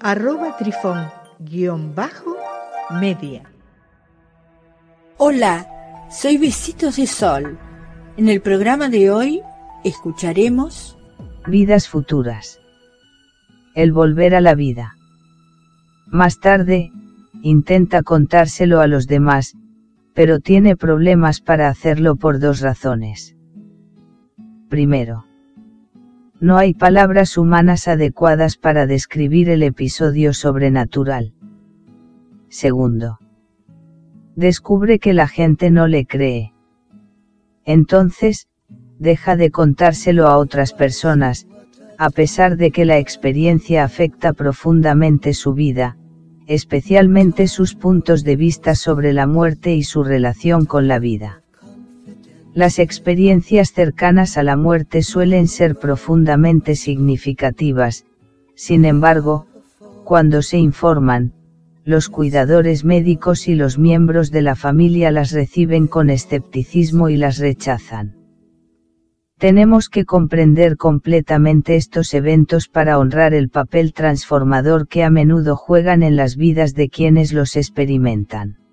arroba trifón-media. Hola, soy Besitos de Sol. En el programa de hoy escucharemos Vidas futuras. El volver a la vida. Más tarde, intenta contárselo a los demás, pero tiene problemas para hacerlo por dos razones. Primero, no hay palabras humanas adecuadas para describir el episodio sobrenatural. Segundo, descubre que la gente no le cree. Entonces, deja de contárselo a otras personas, a pesar de que la experiencia afecta profundamente su vida, especialmente sus puntos de vista sobre la muerte y su relación con la vida. Las experiencias cercanas a la muerte suelen ser profundamente significativas, sin embargo, cuando se informan, los cuidadores médicos y los miembros de la familia las reciben con escepticismo y las rechazan. Tenemos que comprender completamente estos eventos para honrar el papel transformador que a menudo juegan en las vidas de quienes los experimentan.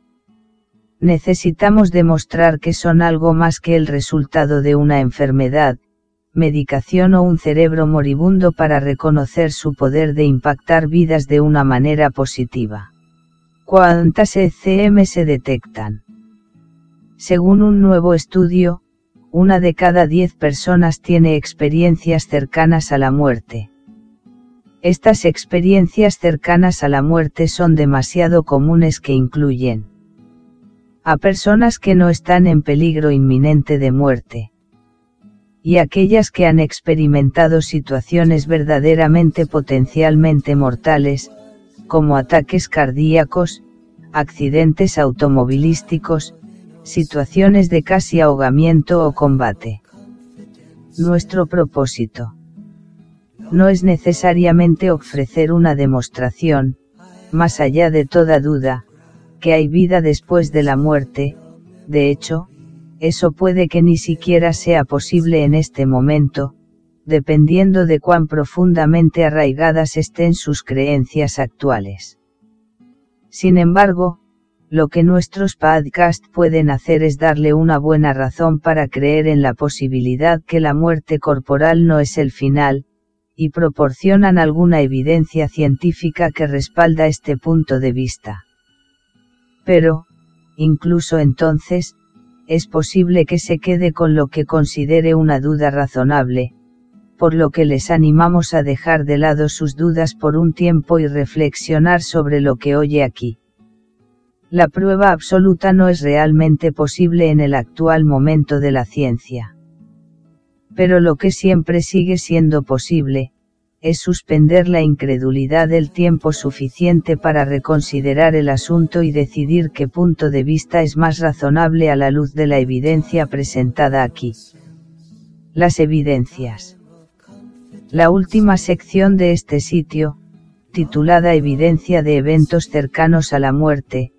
Necesitamos demostrar que son algo más que el resultado de una enfermedad, medicación o un cerebro moribundo para reconocer su poder de impactar vidas de una manera positiva. ¿Cuántas ECM se detectan? Según un nuevo estudio, una de cada diez personas tiene experiencias cercanas a la muerte. Estas experiencias cercanas a la muerte son demasiado comunes que incluyen a personas que no están en peligro inminente de muerte y aquellas que han experimentado situaciones verdaderamente potencialmente mortales, como ataques cardíacos, accidentes automovilísticos, situaciones de casi ahogamiento o combate. Nuestro propósito no es necesariamente ofrecer una demostración, más allá de toda duda, que hay vida después de la muerte, de hecho, eso puede que ni siquiera sea posible en este momento, dependiendo de cuán profundamente arraigadas estén sus creencias actuales. Sin embargo, lo que nuestros podcasts pueden hacer es darle una buena razón para creer en la posibilidad que la muerte corporal no es el final, y proporcionan alguna evidencia científica que respalda este punto de vista. Pero, incluso entonces, es posible que se quede con lo que considere una duda razonable, por lo que les animamos a dejar de lado sus dudas por un tiempo y reflexionar sobre lo que oye aquí. La prueba absoluta no es realmente posible en el actual momento de la ciencia. Pero lo que siempre sigue siendo posible, es suspender la incredulidad el tiempo suficiente para reconsiderar el asunto y decidir qué punto de vista es más razonable a la luz de la evidencia presentada aquí. Las evidencias. La última sección de este sitio, titulada Evidencia de eventos cercanos a la muerte,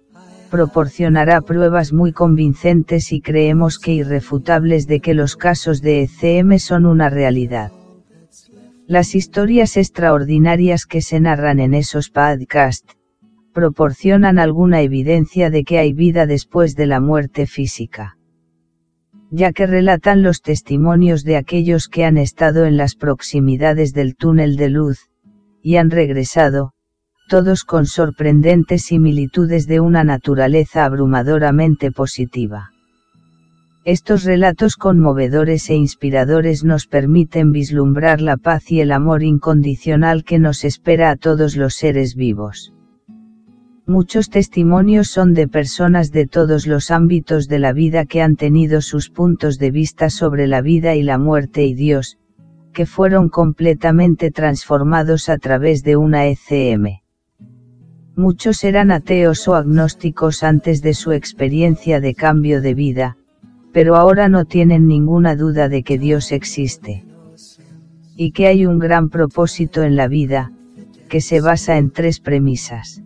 proporcionará pruebas muy convincentes y creemos que irrefutables de que los casos de ECM son una realidad. Las historias extraordinarias que se narran en esos podcasts, proporcionan alguna evidencia de que hay vida después de la muerte física. Ya que relatan los testimonios de aquellos que han estado en las proximidades del túnel de luz, y han regresado, todos con sorprendentes similitudes de una naturaleza abrumadoramente positiva. Estos relatos conmovedores e inspiradores nos permiten vislumbrar la paz y el amor incondicional que nos espera a todos los seres vivos. Muchos testimonios son de personas de todos los ámbitos de la vida que han tenido sus puntos de vista sobre la vida y la muerte y Dios, que fueron completamente transformados a través de una ECM. Muchos eran ateos o agnósticos antes de su experiencia de cambio de vida, pero ahora no tienen ninguna duda de que Dios existe. Y que hay un gran propósito en la vida, que se basa en tres premisas.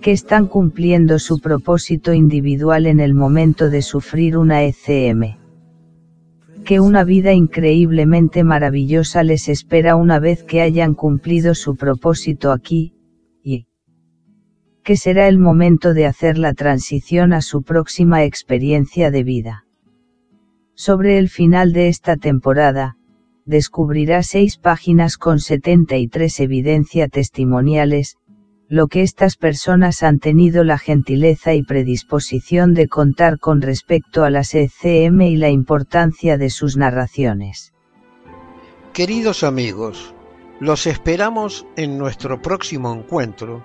Que están cumpliendo su propósito individual en el momento de sufrir una ECM. Que una vida increíblemente maravillosa les espera una vez que hayan cumplido su propósito aquí, que será el momento de hacer la transición a su próxima experiencia de vida. Sobre el final de esta temporada, descubrirá seis páginas con 73 evidencia testimoniales, lo que estas personas han tenido la gentileza y predisposición de contar con respecto a las ECM y la importancia de sus narraciones. Queridos amigos, los esperamos en nuestro próximo encuentro